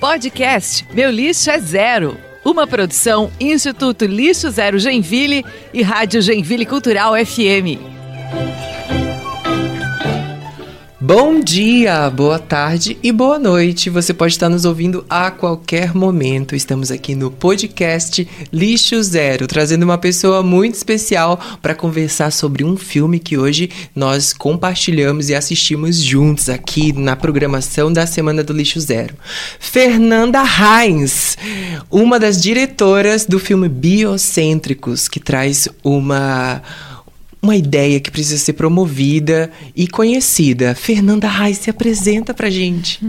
Podcast Meu Lixo é Zero. Uma produção Instituto Lixo Zero Genville e Rádio Genville Cultural FM. Bom dia, boa tarde e boa noite. Você pode estar nos ouvindo a qualquer momento. Estamos aqui no podcast Lixo Zero, trazendo uma pessoa muito especial para conversar sobre um filme que hoje nós compartilhamos e assistimos juntos aqui na programação da Semana do Lixo Zero. Fernanda Heinz, uma das diretoras do filme Biocêntricos, que traz uma uma ideia que precisa ser promovida e conhecida. Fernanda Reis se apresenta pra gente.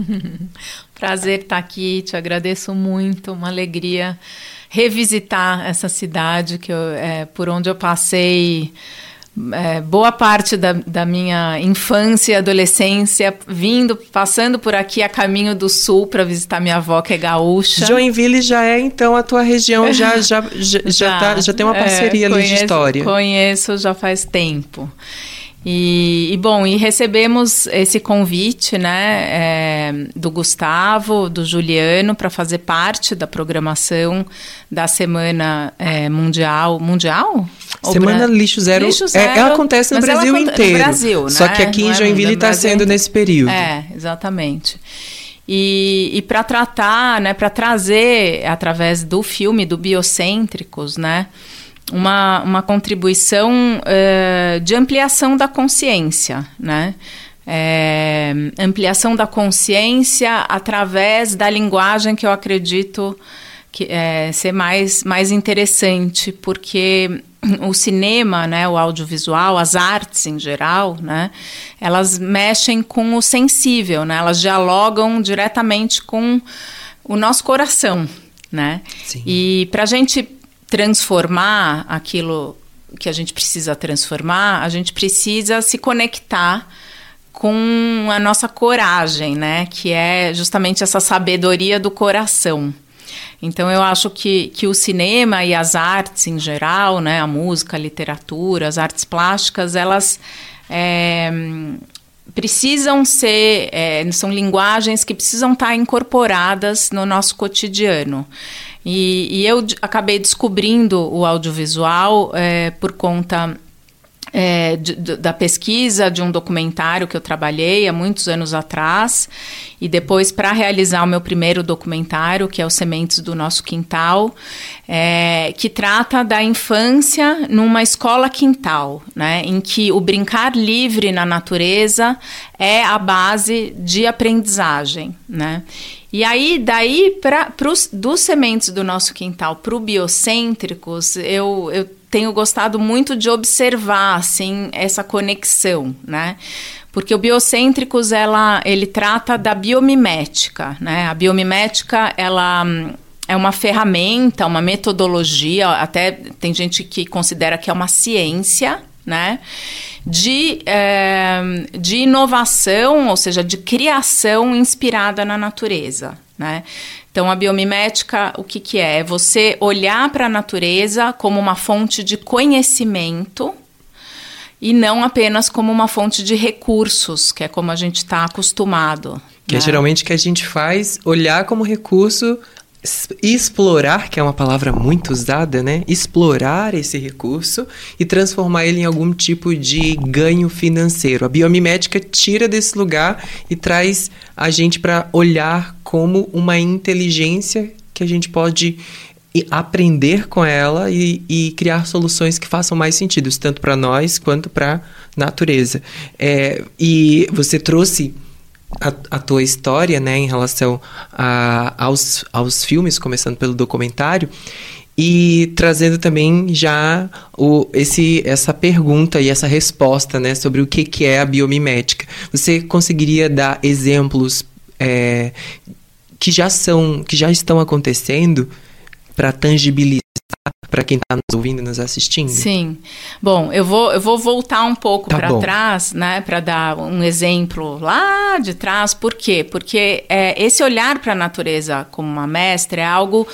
Prazer estar aqui, te agradeço muito, uma alegria revisitar essa cidade que eu, é, por onde eu passei é, boa parte da, da, minha infância e adolescência vindo, passando por aqui a caminho do sul para visitar minha avó, que é gaúcha. Joinville já é, então, a tua região, já, já, já, já, tá, já tem uma é, parceria é, conheço, ali de história. Conheço já faz tempo. E, e, bom, e recebemos esse convite, né, é, do Gustavo, do Juliano, para fazer parte da programação da Semana é, Mundial. Mundial? Semana Bra... Lixo Zero, Lixo Zero é, ela acontece no Brasil inteiro. No Brasil, né? Só que aqui em é Joinville está sendo nesse período. É, exatamente. E, e para tratar, né, para trazer através do filme do Biocêntricos, né, uma, uma contribuição uh, de ampliação da consciência, né? É, ampliação da consciência através da linguagem que eu acredito que é, ser mais, mais interessante, porque o cinema, né, o audiovisual, as artes em geral, né, elas mexem com o sensível, né, elas dialogam diretamente com o nosso coração, né? Sim. E para a gente transformar aquilo que a gente precisa transformar, a gente precisa se conectar com a nossa coragem, né? Que é justamente essa sabedoria do coração. Então eu acho que, que o cinema e as artes em geral, né? A música, a literatura, as artes plásticas, elas é, precisam ser, é, são linguagens que precisam estar incorporadas no nosso cotidiano. E, e eu acabei descobrindo o audiovisual é, por conta é, de, de, da pesquisa de um documentário que eu trabalhei há muitos anos atrás, e depois para realizar o meu primeiro documentário, que é o Sementes do Nosso Quintal, é, que trata da infância numa escola quintal, né, em que o brincar livre na natureza é a base de aprendizagem. Né? E aí, daí, para dos sementes do nosso quintal para o biocêntricos, eu, eu tenho gostado muito de observar, assim, essa conexão, né? Porque o biocêntricos, ela, ele trata da biomimética, né? A biomimética, ela hum, é uma ferramenta, uma metodologia, até tem gente que considera que é uma ciência, né? De, é, de inovação, ou seja, de criação inspirada na natureza, né? Então, a biomimética, o que, que é? É você olhar para a natureza como uma fonte de conhecimento e não apenas como uma fonte de recursos, que é como a gente está acostumado. Que é né? é geralmente que a gente faz olhar como recurso explorar, que é uma palavra muito usada, né? Explorar esse recurso e transformar ele em algum tipo de ganho financeiro. A biomimética tira desse lugar e traz a gente para olhar como uma inteligência que a gente pode aprender com ela e, e, criar soluções que façam mais sentido, tanto para nós quanto para a natureza. É, e você trouxe a, a, tua história, né, em relação a, aos, aos filmes, começando pelo documentário, e trazendo também já o, esse, essa pergunta e essa resposta, né, sobre o que, que é a biomimética. Você conseguiria dar exemplos é, que já são, que já estão acontecendo para tangibilizar para quem está nos ouvindo, nos assistindo? Sim. Bom, eu vou, eu vou voltar um pouco tá para trás, né, para dar um exemplo lá de trás. Por quê? Porque é, esse olhar para a natureza como uma mestra é algo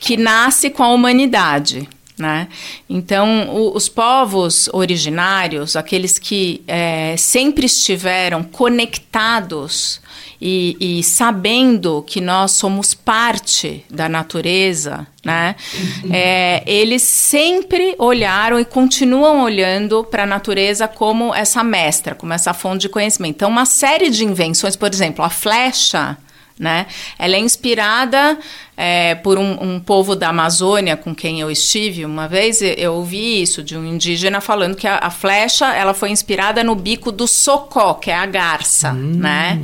que nasce com a humanidade. Né? Então, o, os povos originários, aqueles que é, sempre estiveram conectados e, e, sabendo que nós somos parte da natureza, né? É, eles sempre olharam e continuam olhando para a natureza como essa mestra, como essa fonte de conhecimento. Então, uma série de invenções, por exemplo, a flecha né? Ela é inspirada é, por um, um, povo da Amazônia com quem eu estive uma vez. Eu ouvi isso de um indígena falando que a, a flecha ela foi inspirada no bico do socó, que é a garça, hum. né?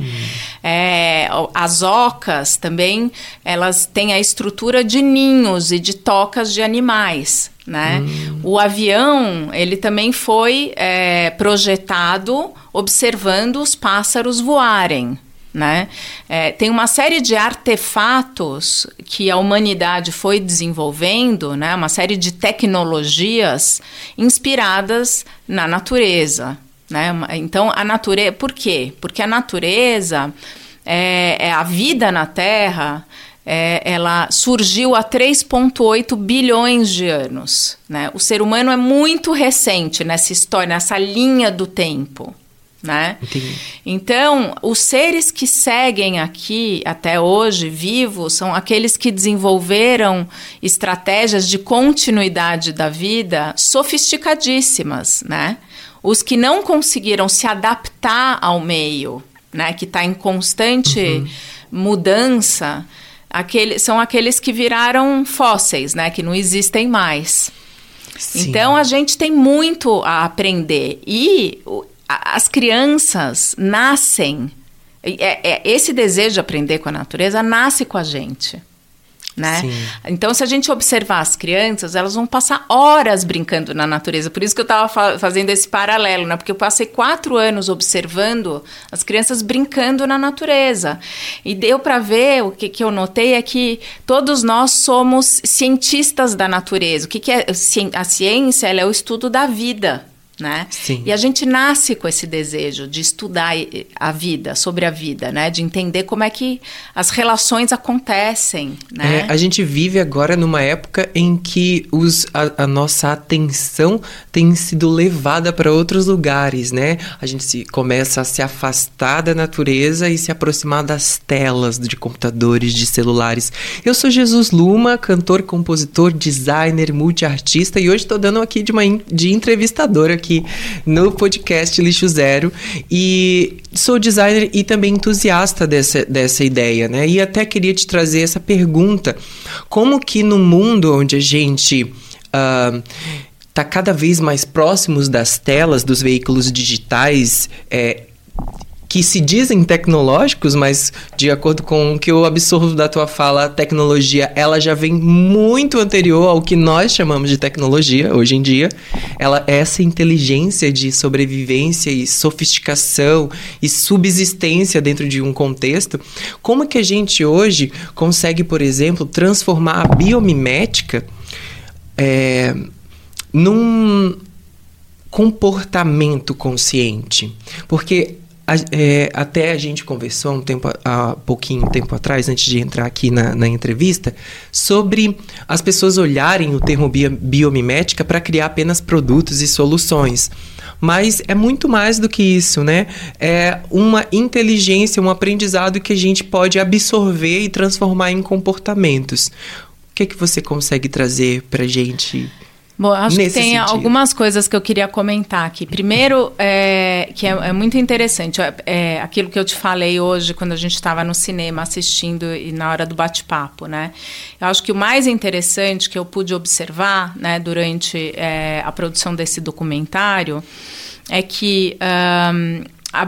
É, as ocas também elas têm a estrutura de ninhos e de tocas de animais. Né? Hum. O avião ele também foi é, projetado observando os pássaros voarem né? É, tem uma série de artefatos que a humanidade foi desenvolvendo, né? Uma série de tecnologias inspiradas na natureza, né? Então a natureza, por quê? Porque a natureza é, é a vida na Terra. É, ela surgiu há 3,8 bilhões de anos. Né? O ser humano é muito recente nessa história, nessa linha do tempo né? Entendi. Então, os seres que seguem aqui até hoje vivos são aqueles que desenvolveram estratégias de continuidade da vida sofisticadíssimas, né? Os que não conseguiram se adaptar ao meio, né, que está em constante uhum. mudança, aquele, são aqueles que viraram fósseis, né, que não existem mais. Sim. Então a gente tem muito a aprender e as crianças nascem. É, é, esse desejo de aprender com a natureza nasce com a gente. Né? Então, se a gente observar as crianças, elas vão passar horas brincando na natureza. Por isso que eu estava fa fazendo esse paralelo, né? Porque eu passei quatro anos observando as crianças brincando na natureza. E deu para ver, o que, que eu notei é que todos nós somos cientistas da natureza. O que, que é a ciência? Ela é o estudo da vida né? Sim. E a gente nasce com esse desejo de estudar a vida, sobre a vida, né? De entender como é que as relações acontecem, né? É, a gente vive agora numa época em que os, a, a nossa atenção tem sido levada para outros lugares, né? A gente se, começa a se afastar da natureza e se aproximar das telas de computadores, de celulares. Eu sou Jesus Luma, cantor, compositor, designer, multiartista e hoje estou dando aqui de uma de entrevistadora aqui no podcast Lixo Zero. E sou designer e também entusiasta dessa, dessa ideia, né? E até queria te trazer essa pergunta: como que no mundo onde a gente. Uh, tá cada vez mais próximos das telas dos veículos digitais, é, que se dizem tecnológicos, mas de acordo com o que eu absorvo da tua fala, a tecnologia ela já vem muito anterior ao que nós chamamos de tecnologia hoje em dia. Ela é essa inteligência de sobrevivência e sofisticação e subsistência dentro de um contexto. Como que a gente hoje consegue, por exemplo, transformar a biomimética é, num comportamento consciente? Porque a, é, até a gente conversou um tempo, há pouquinho tempo atrás, antes de entrar aqui na, na entrevista, sobre as pessoas olharem o termo bio, biomimética para criar apenas produtos e soluções. Mas é muito mais do que isso, né? É uma inteligência, um aprendizado que a gente pode absorver e transformar em comportamentos. O que, é que você consegue trazer para gente? Bom, acho que tem sentido. algumas coisas que eu queria comentar aqui. Primeiro, é, que é, é, muito interessante, é, aquilo que eu te falei hoje, quando a gente estava no cinema assistindo e na hora do bate-papo, né? Eu acho que o mais interessante que eu pude observar, né, durante é, a produção desse documentário, é que um,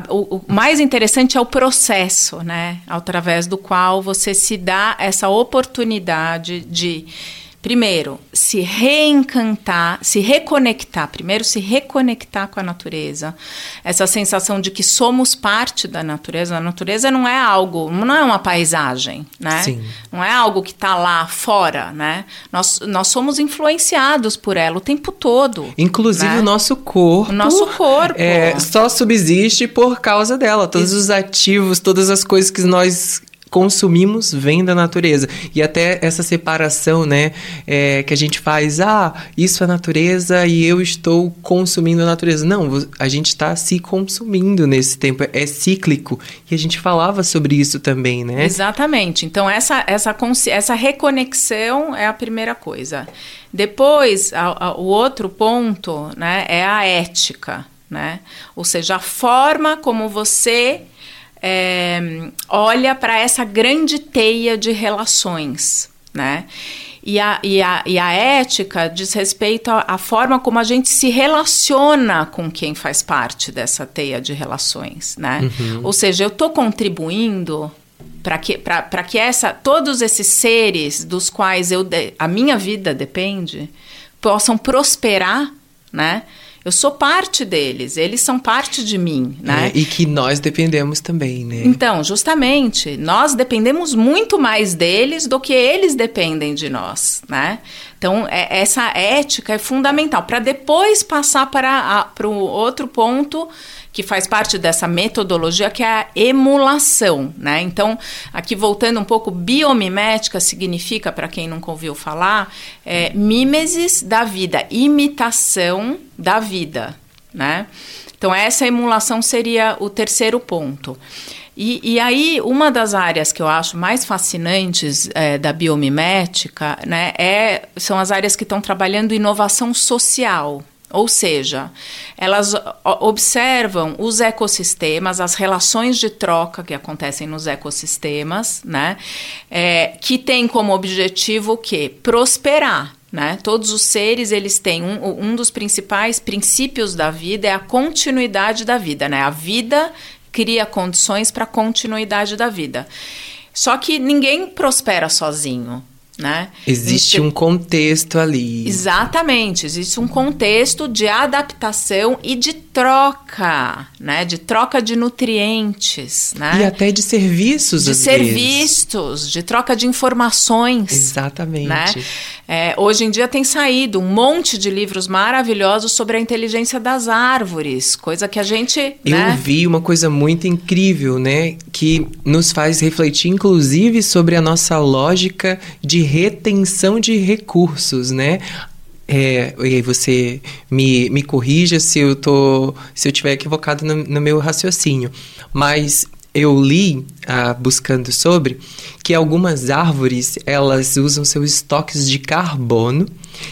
o, mais interessante é o processo, né? Através do qual você se dá essa oportunidade de primeiro, se reencantar, se reconectar, primeiro se reconectar com a natureza. Essa sensação de que somos parte da natureza. A natureza não é algo, não é uma paisagem, né? Sim. Não é algo que está lá fora, né? Nós, nós somos influenciados por ela o tempo todo. Inclusive né? o nosso corpo. O nosso corpo. É, só subsiste por causa dela. Todos Isso. os ativos, todas as coisas que nós consumimos vem da natureza. E até essa separação, né, é, que a gente faz, ah, isso é natureza e eu estou consumindo a natureza. Não, a gente está se consumindo nesse tempo, é cíclico. E a gente falava sobre isso também, né? Exatamente. Então, essa, essa, essa reconexão é a primeira coisa. Depois, a, a, o outro ponto, né, é a ética, né? Ou seja, a forma como você é, olha para essa grande teia de relações, né? E a, e, a, e a ética diz respeito à, forma como a gente se relaciona com quem faz parte dessa teia de relações, né? Uhum. Ou seja, eu estou contribuindo para que, que essa, todos esses seres dos quais eu de, a minha vida depende possam prosperar, né? Eu sou parte deles, eles são parte de mim, né? É, e que nós dependemos também, né? Então, justamente, nós dependemos muito mais deles do que eles dependem de nós, né? Então, é, essa ética é fundamental para depois passar para o outro ponto que faz parte dessa metodologia, que é a emulação, né? Então, aqui voltando um pouco, biomimética significa, para quem nunca ouviu falar, é, mímesis da vida, imitação da vida, né? Então, essa emulação seria o terceiro ponto. E, e, aí, uma das áreas que eu acho mais fascinantes é, da biomimética né, é, são as áreas que estão trabalhando inovação social. Ou seja, elas observam os ecossistemas, as relações de troca que acontecem nos ecossistemas, né? É, que tem como objetivo o quê? Prosperar. Né? Todos os seres eles têm um, um dos principais princípios da vida é a continuidade da vida, né? A vida cria condições para a continuidade da vida. Só que ninguém prospera sozinho. Né? Existe então, um contexto ali. Exatamente, existe um contexto de adaptação e de troca, né? De troca de nutrientes, né? E até de serviços, De serviços, vezes. de troca de informações. Exatamente. Né? É, hoje em dia tem saído um monte de livros maravilhosos sobre a inteligência das árvores, coisa que a gente. Eu né? vi uma coisa muito incrível, né? Que nos faz refletir, inclusive, sobre a nossa lógica de retenção de recursos, né? É, e você me, me corrija se eu tô se eu tiver equivocado no, no meu raciocínio. Mas eu li, ah, buscando sobre, que algumas árvores elas usam seus estoques de carbono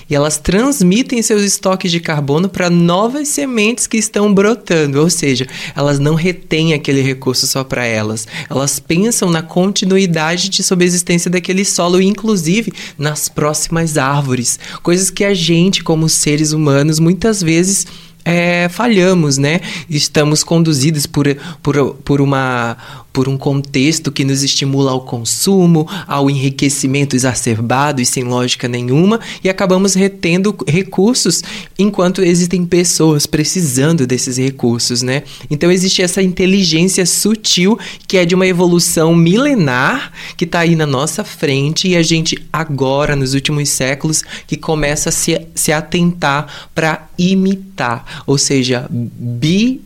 e elas transmitem seus estoques de carbono para novas sementes que estão brotando, ou seja, elas não retêm aquele recurso só para elas. Elas pensam na continuidade de subsistência daquele solo, inclusive nas próximas árvores, coisas que a gente, como seres humanos, muitas vezes é, falhamos, né? Estamos conduzidos por, por, por, uma, por um contexto que nos estimula ao consumo, ao enriquecimento exacerbado e sem lógica nenhuma, e acabamos retendo recursos enquanto existem pessoas precisando desses recursos, né? Então existe essa inteligência sutil que é de uma evolução milenar que está aí na nossa frente e a gente agora, nos últimos séculos, que começa a se, se atentar para imitar, ou seja, bimimetizar,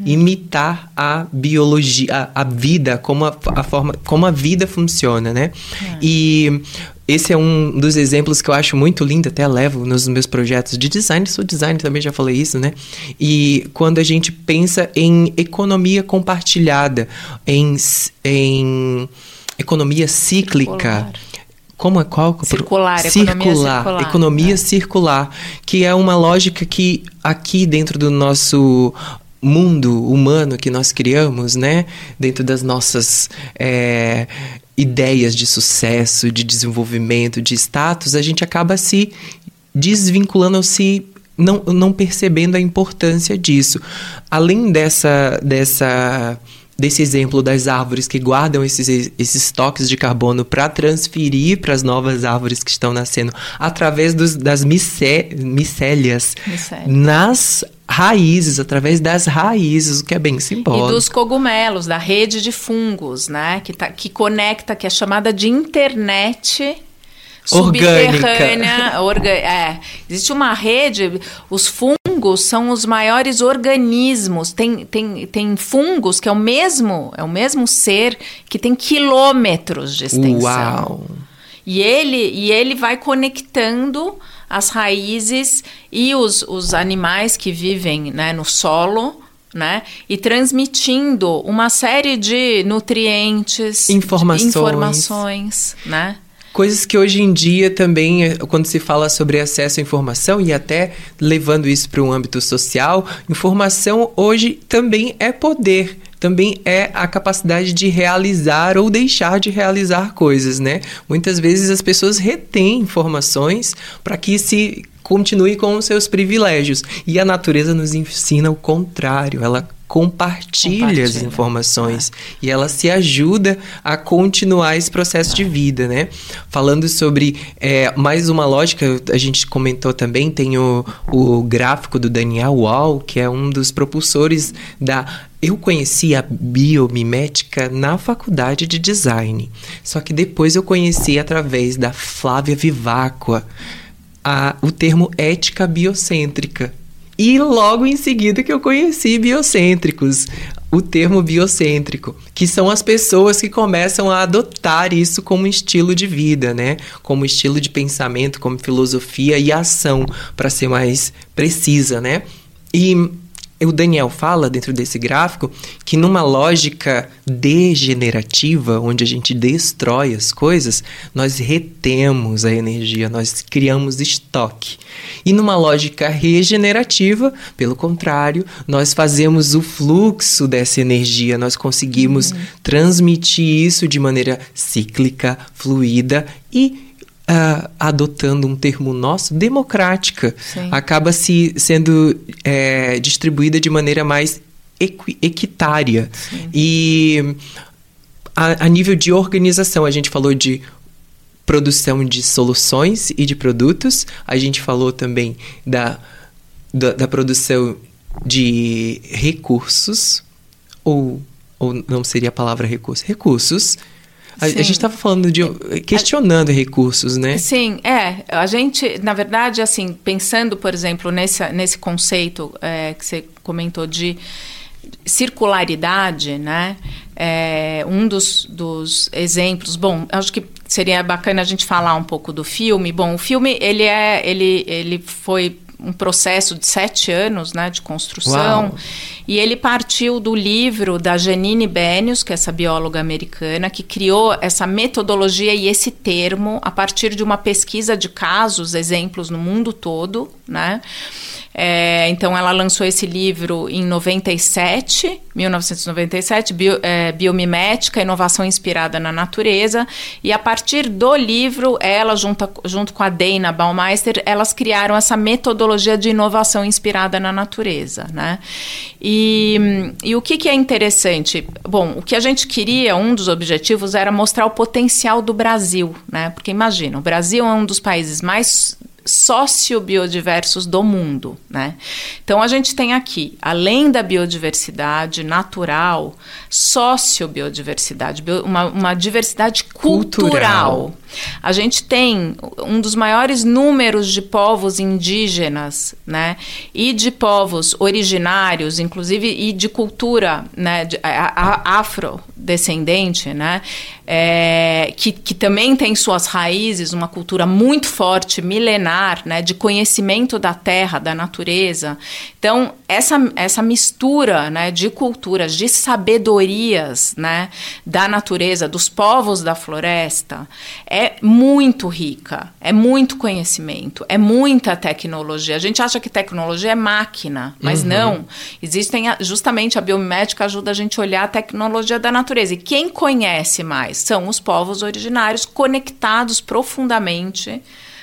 hum. imitar a biologia, a, a, vida, como a, a, forma, como a vida funciona, né? Hum. E esse é um dos exemplos que eu acho muito lindo, até levo nos meus projetos de design, sou designer também, já falei isso, né? E quando a gente pensa em economia compartilhada, em, em economia cíclica, Circular como é qual? Circular, circular, economia circular. Economia é. circular, que é uma lógica que aqui dentro do nosso mundo humano que nós criamos, né? Dentro das nossas é, ideias de sucesso, de desenvolvimento, de status, a gente acaba se desvinculando ou se não, não percebendo a importância disso. Além dessa, dessa desse exemplo das árvores que guardam esses, esses estoques de carbono para transferir para as novas árvores que estão nascendo através dos, das micé, micélias nas raízes, através das raízes, o que é bem simbólico. E dos cogumelos, da rede de fungos, né? Que, tá, que conecta, que é chamada de internet subterrânea. Orga, é, existe uma rede, os fungos são os maiores organismos. Tem, tem, tem fungos que é o mesmo, é o mesmo ser que tem quilômetros de extensão. Uau! E ele, e ele vai conectando as raízes e os, os animais que vivem né, no solo. Né? E transmitindo uma série de nutrientes, informações, de informações né? Coisas que hoje em dia também, eh, quando se fala sobre acesso à informação e até levando isso para um âmbito social, informação hoje também é poder também é a capacidade de realizar ou deixar de realizar coisas, né? Muitas vezes as pessoas retêm informações para que se continue com os seus privilégios. E a natureza nos ensina o contrário. Ela compartilha, compartilha. as informações é. e ela se ajuda a continuar esse processo de vida, né? Falando sobre é, mais uma lógica, a gente comentou também, tem o, o gráfico do Daniel Wall, que é um dos propulsores da eu conheci a biomimética na faculdade de design, só que depois eu conheci através da Flávia Viváqua a, o termo ética biocêntrica. E logo em seguida que eu conheci biocêntricos, o termo biocêntrico, que são as pessoas que começam a adotar isso como estilo de vida, né? Como estilo de pensamento, como filosofia e ação, para ser mais precisa, né? E o Daniel fala dentro desse gráfico que numa lógica degenerativa, onde a gente destrói as coisas, nós retemos a energia, nós criamos estoque. E numa lógica regenerativa, pelo contrário, nós fazemos o fluxo dessa energia, nós conseguimos uhum. transmitir isso de maneira cíclica, fluida e uh, adotando um termo nosso, democrática. Sim. Acaba se sendo é, distribuída de maneira mais equi equitária. Sim. E a, a nível de organização, a gente falou de produção de soluções e de produtos. A gente falou também da, da, da produção de recursos, ou, ou não seria a palavra recurso, recursos a, a gente estava falando de questionando a, recursos, né? Sim, é. A gente, na verdade, assim, pensando, por exemplo, nesse, nesse conceito é, que você comentou de circularidade, né? É, um dos, dos exemplos, bom, acho que seria bacana a gente falar um pouco do filme. Bom, o filme ele é, ele, ele foi um processo de sete anos né, de construção. Uau. E ele partiu do livro da Janine Benius, que é essa bióloga americana, que criou essa metodologia e esse termo a partir de uma pesquisa de casos, exemplos no mundo todo, né? É, então, ela lançou esse livro em 97, 1997, Bio, é, Biomimética, Inovação Inspirada na Natureza. E a partir do livro, ela, junto, junto com a Dana Baumeister, elas criaram essa metodologia de inovação inspirada na natureza. Né? E, e o que, que é interessante? Bom, o que a gente queria, um dos objetivos, era mostrar o potencial do Brasil. Né? Porque imagina, o Brasil é um dos países mais sociobiodiversos do mundo, né? Então a gente tem aqui, além da biodiversidade natural, sociobiodiversidade, uma, uma diversidade cultural. cultural. A gente tem um dos maiores números de povos indígenas, né? E de povos originários, inclusive, e de cultura, né? De, a, a, afrodescendente, né? É, que, que também tem suas raízes, uma cultura muito forte, milenar, né? De conhecimento da terra, da natureza. Então, essa, essa mistura, né? De culturas, de sabedorias, né? Da natureza, dos povos da floresta, é é muito rica, é muito conhecimento, é muita tecnologia. A gente acha que tecnologia é máquina, mas uhum. não. Existem justamente a biomédica ajuda a gente a olhar a tecnologia da natureza. E quem conhece mais são os povos originários conectados profundamente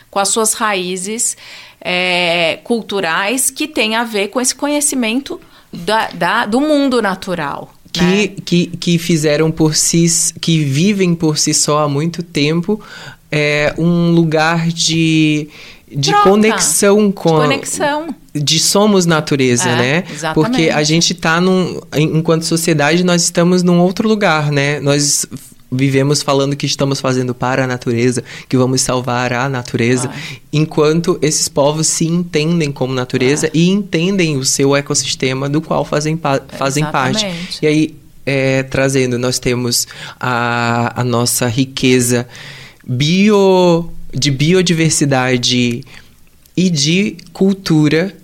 com as suas raízes é, culturais que têm a ver com esse conhecimento da, da, do mundo natural que, né? que, que fizeram por si, que vivem por si só há muito tempo, é um lugar de, de Troca, conexão com de conexão. de somos natureza, é, né? Exatamente. Porque a gente está num enquanto sociedade nós estamos num outro lugar, né? Nós vivemos falando que estamos fazendo para a natureza, que vamos salvar a natureza, ah. enquanto esses povos se entendem como natureza ah. e entendem o seu ecossistema do qual fazem, pa fazem parte. E aí, é, trazendo, nós temos a, a nossa riqueza bio, de biodiversidade e de cultura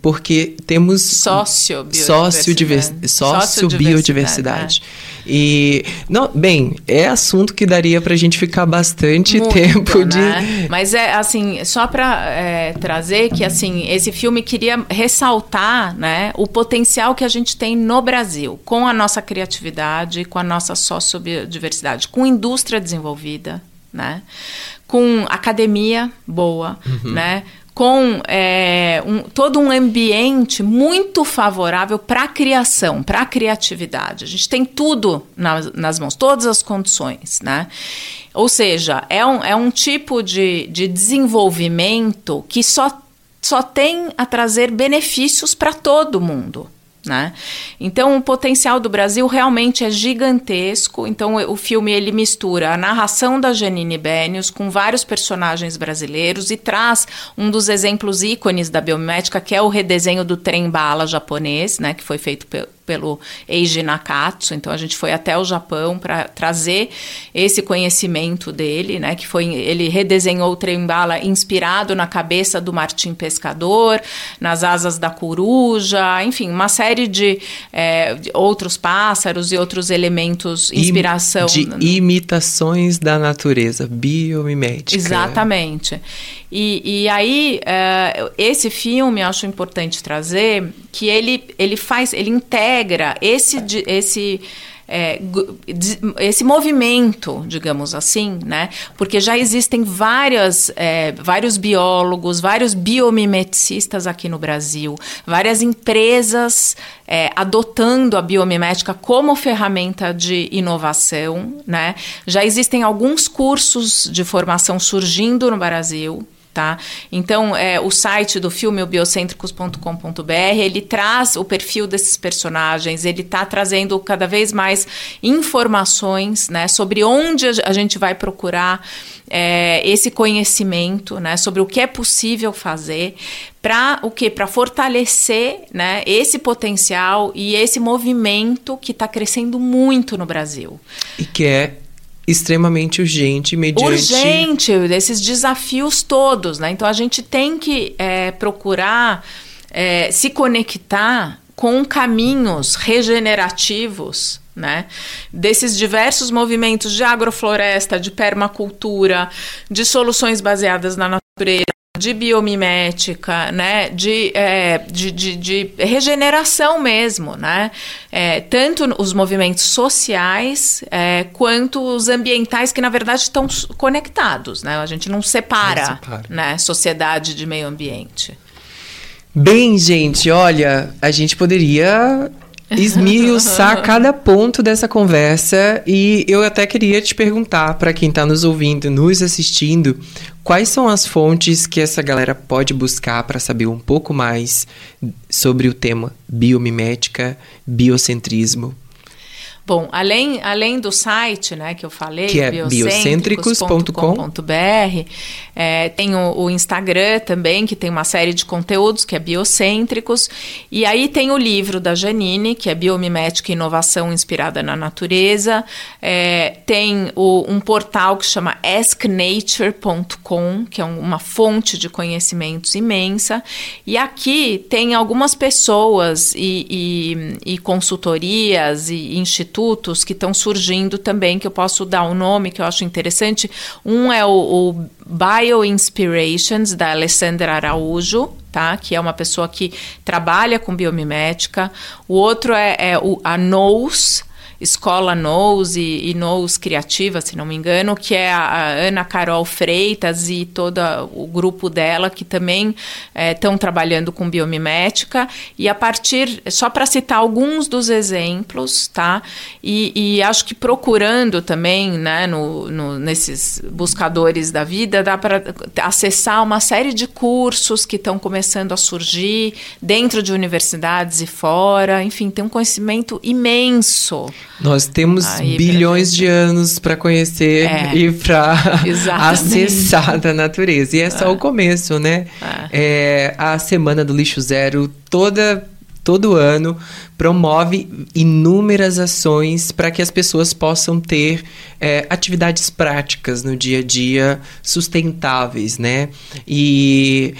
porque temos sócio-biodiversidade. Sócio-biodiversidade. E, não, bem, é assunto que daria para a gente ficar bastante Muito, tempo de... Né? Mas é, assim, só para é, trazer que, assim, esse filme queria ressaltar, né, o potencial que a gente tem no Brasil, com a nossa criatividade, com a nossa sócio-biodiversidade, com indústria desenvolvida, né, com academia boa, uhum. né, com é, um, todo um ambiente muito favorável para a criação, para a criatividade. A gente tem tudo nas, nas mãos, todas as condições, né? Ou seja, é um, é um tipo de, de desenvolvimento que só, só tem a trazer benefícios para todo mundo. Né? Então o potencial do Brasil realmente é gigantesco. Então o filme ele mistura a narração da Janine Benius com vários personagens brasileiros e traz um dos exemplos ícones da biomimética que é o redesenho do trem bala japonês, né, que foi feito pelo Eiji Nakatsu. Então a gente foi até o Japão para trazer esse conhecimento dele, né? Que foi ele redesenhou o trem-bala inspirado na cabeça do Martim Pescador, nas asas da coruja, enfim, uma série de, é, de outros pássaros e outros elementos inspiração de imitações da natureza biomimética. Exatamente. E, e aí, uh, esse filme, eu acho importante trazer que ele, ele faz, ele integra esse, esse é, esse movimento, digamos assim, né? Porque já existem várias, é, vários biólogos, vários biomimeticistas aqui no Brasil, várias empresas é, adotando a biomimética como ferramenta de inovação, né? Já existem alguns cursos de formação surgindo no Brasil, Tá? Então, é, o site do filme, o biocêntricos.com.br, ele traz o perfil desses personagens, ele está trazendo cada vez mais informações né, sobre onde a gente vai procurar é, esse conhecimento, né, sobre o que é possível fazer para o que? Para fortalecer né, esse potencial e esse movimento que está crescendo muito no Brasil. E que é extremamente urgente, mediante... Urgente, desses desafios todos, né? Então, a gente tem que é, procurar é, se conectar com caminhos regenerativos, né? Desses diversos movimentos de agrofloresta, de permacultura, de soluções baseadas na natureza, de biomimética, né, de, é, de, de, de, regeneração mesmo, né, é, tanto os movimentos sociais é, quanto os ambientais que na verdade estão conectados, né, a gente não separa, não separa. né, sociedade de meio ambiente. Bem, gente, olha, a gente poderia esmiuçar cada ponto dessa conversa e eu até queria te perguntar para quem está nos ouvindo, nos assistindo, quais são as fontes que essa galera pode buscar para saber um pouco mais sobre o tema biomimética, biocentrismo? Bom, além, além do site, né, que eu falei, que é biocêntricos.com.br, é, tem o, o, Instagram também, que tem uma série de conteúdos, que é Biocêntricos, e aí tem o livro da Janine, que é Biomimética e Inovação Inspirada na Natureza, é, tem o, um portal que chama asknature.com, que é uma fonte de conhecimentos imensa, e aqui tem algumas pessoas e, e, e consultorias e institutos institutos que estão surgindo também, que eu posso dar um nome que eu acho interessante. Um é o, o Bio Inspirations, da Alessandra Araújo, tá? que é uma pessoa que trabalha com biomimética. O outro é, é o, a NOS, Escola Nous e, e Criativa, se não me engano, que é a, a Ana Carol Freitas e todo o grupo dela, que também estão é, trabalhando com biomimética. E a partir, só para citar alguns dos exemplos, tá? E, e, acho que procurando também, né, no, no, nesses buscadores da vida, dá para acessar uma série de cursos que estão começando a surgir dentro de universidades e fora. Enfim, tem um conhecimento imenso Nós temos Aí, bilhões de anos para conhecer é, e para acessar da natureza. E é só é. o começo, né? É. é. a Semana do Lixo Zero toda todo ano promove inúmeras ações para que as pessoas possam ter é, atividades práticas no dia a dia sustentáveis, né? E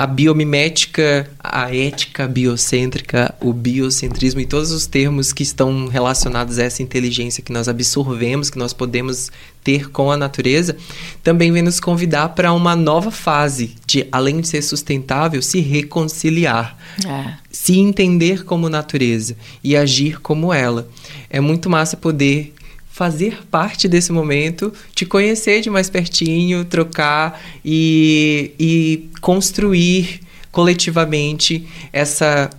a biomimética, a ética biocêntrica, o biocentrismo e todos os termos que estão relacionados a essa inteligência que nós absorvemos, que nós podemos ter com a natureza, também vem nos convidar para uma nova fase de, além de ser sustentável, se reconciliar, é. se entender como natureza e agir como ela. É muito massa poder fazer parte desse momento, te conhecer de mais pertinho, trocar e, e construir coletivamente essa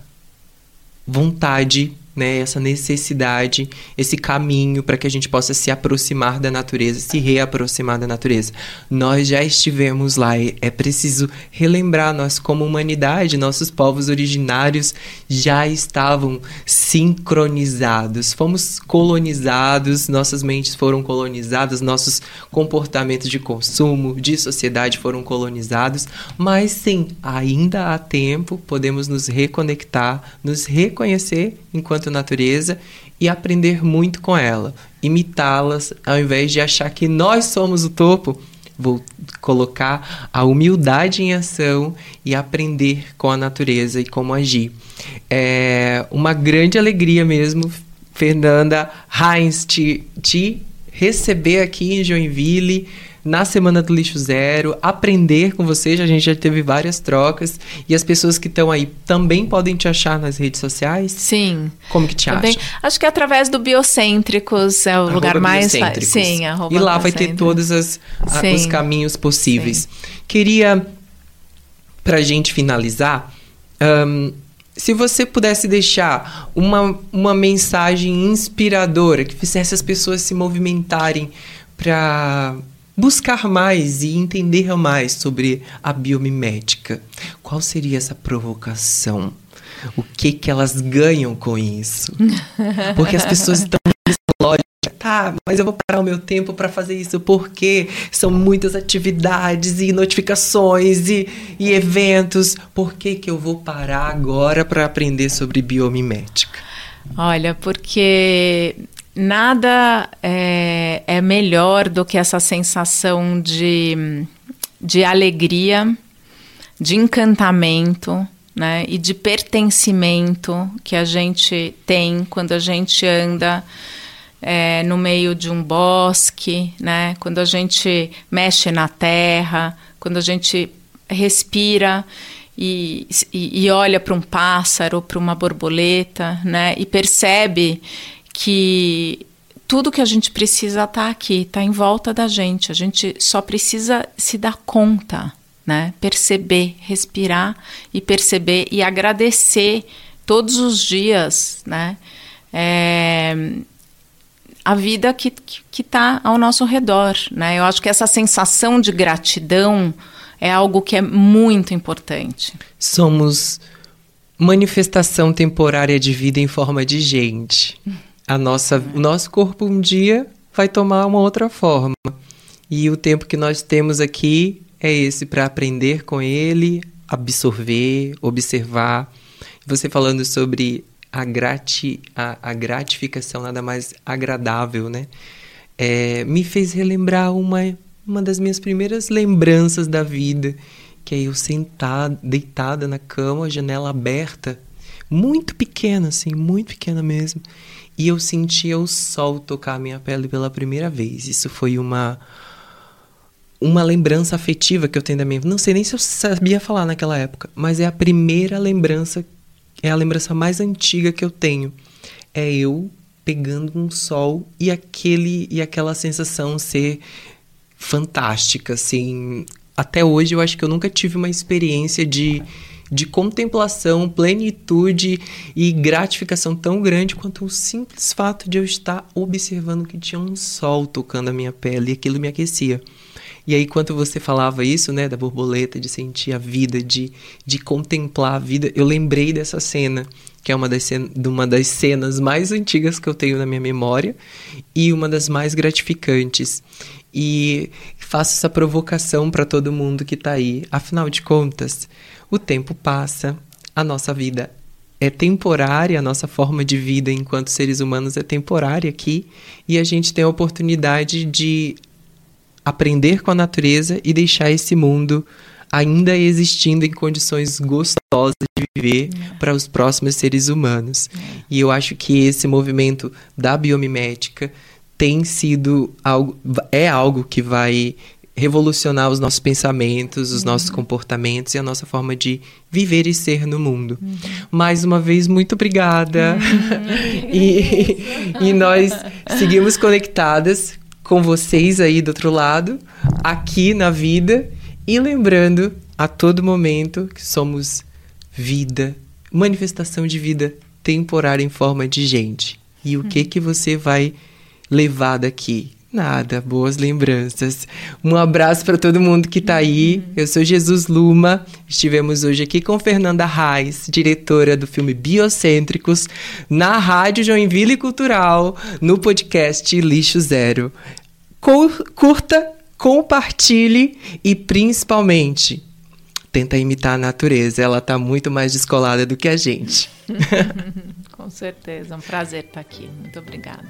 vontade né, essa necessidade, esse caminho para que a gente possa se aproximar da natureza, se reaproximar da natureza. Nós já estivemos lá e é preciso relembrar, nós como humanidade, nossos povos originários já estavam sincronizados, fomos colonizados, nossas mentes foram colonizadas, nossos comportamentos de consumo, de sociedade foram colonizados, mas sim, ainda há tempo, podemos nos reconectar, nos reconhecer enquanto natureza e aprender muito com ela, imitá-las, ao invés de achar que nós somos o topo. Vou colocar a humildade em ação e aprender com a natureza e como agir. É uma grande alegria mesmo, Fernanda Heinz, te, te receber aqui em Joinville na Semana do Lixo Zero, aprender com você. A gente já teve várias trocas. E as pessoas que estão aí também podem te achar nas redes sociais? Sim. Como que te também. acha? Acho que é através do Biocêntricos, é o arroba lugar mais fácil. Sim, arroba E lá vai ter todos as, a, os caminhos possíveis. Sim. Queria, pra gente finalizar, um, se você pudesse deixar uma, uma mensagem inspiradora que fizesse as pessoas se movimentarem para buscar mais e entender mais sobre a biomimética. Qual seria essa provocação? O que que elas ganham com isso? Porque as pessoas estão lógica, tá, mas eu vou parar o meu tempo para fazer isso porque são muitas atividades e notificações e, e eventos. Por que que eu vou parar agora para aprender sobre biomimética? Olha, porque nada é, é melhor do que essa sensação de, de alegria, de encantamento, né, e de pertencimento que a gente tem quando a gente anda é, no meio de um bosque, né, quando a gente mexe na terra, quando a gente respira e, e, e olha para um pássaro, para uma borboleta, né, e percebe que tudo que a gente precisa está aqui, está em volta da gente. A gente só precisa se dar conta, né? Perceber, respirar e perceber e agradecer todos os dias, né? É, a vida que está ao nosso redor, né? Eu acho que essa sensação de gratidão é algo que é muito importante. Somos manifestação temporária de vida em forma de gente a nossa, o nosso corpo um dia vai tomar uma outra forma. E o tempo que nós temos aqui é esse para aprender com ele, absorver, observar. Você falando sobre a, grati, a, a gratificação nada mais agradável, né? É, me fez relembrar uma, uma das minhas primeiras lembranças da vida, que é eu sentada, deitada na cama, janela aberta, muito pequena, assim, muito pequena mesmo e eu sentia o sol tocar minha pele pela primeira vez. Isso foi uma uma lembrança afetiva que eu tenho da minha Não sei nem se eu sabia falar naquela época, mas é a primeira lembrança, é a lembrança mais antiga que eu tenho. É eu pegando um sol e aquele e aquela sensação ser fantástica, assim. Até hoje eu acho que eu nunca tive uma experiência de de contemplação, plenitude e gratificação tão grande quanto o simples fato de eu estar observando que tinha um sol tocando a minha pele e aquilo me aquecia. E aí, quando você falava isso, né, da borboleta, de sentir a vida, de, de contemplar a vida, eu lembrei dessa cena que é uma das, uma das cenas mais antigas que eu tenho na minha memória e uma das mais gratificantes. E faço essa provocação para todo mundo que está aí. Afinal de contas, o tempo passa, a nossa vida é temporária, a nossa forma de vida enquanto seres humanos é temporária aqui, e a gente tem a oportunidade de aprender com a natureza e deixar esse mundo ainda existindo em condições gostosas de viver é. para os próximos seres humanos. É. E eu acho que esse movimento da biomimética tem sido algo, é algo que vai revolucionar os nossos pensamentos, os uhum. nossos comportamentos e a nossa forma de viver e ser no mundo. Uhum. Mais uma vez, muito obrigada. Uhum. e, e nós seguimos conectadas com vocês aí do outro lado, aqui na vida, e lembrando a todo momento que somos vida, manifestação de vida temporária em forma de gente. E o que que você vai levar daqui? Nada, boas lembranças. Um abraço para todo mundo que está aí. Eu sou Jesus Luma. Estivemos hoje aqui com Fernanda Reis, diretora do filme Biocêntricos, na Rádio Joinville Cultural, no podcast Lixo Zero. Curta, compartilhe e principalmente tenta imitar a natureza. Ela está muito mais descolada do que a gente. com certeza, é um prazer estar aqui. Muito obrigada.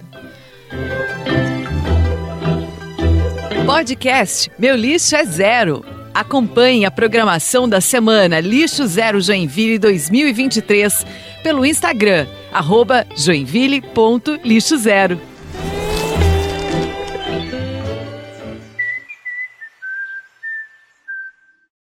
Podcast Meu Lixo é Zero. Acompanhe a programação da semana Lixo Zero Joinville 2023 pelo Instagram, arroba joinville.lixozero.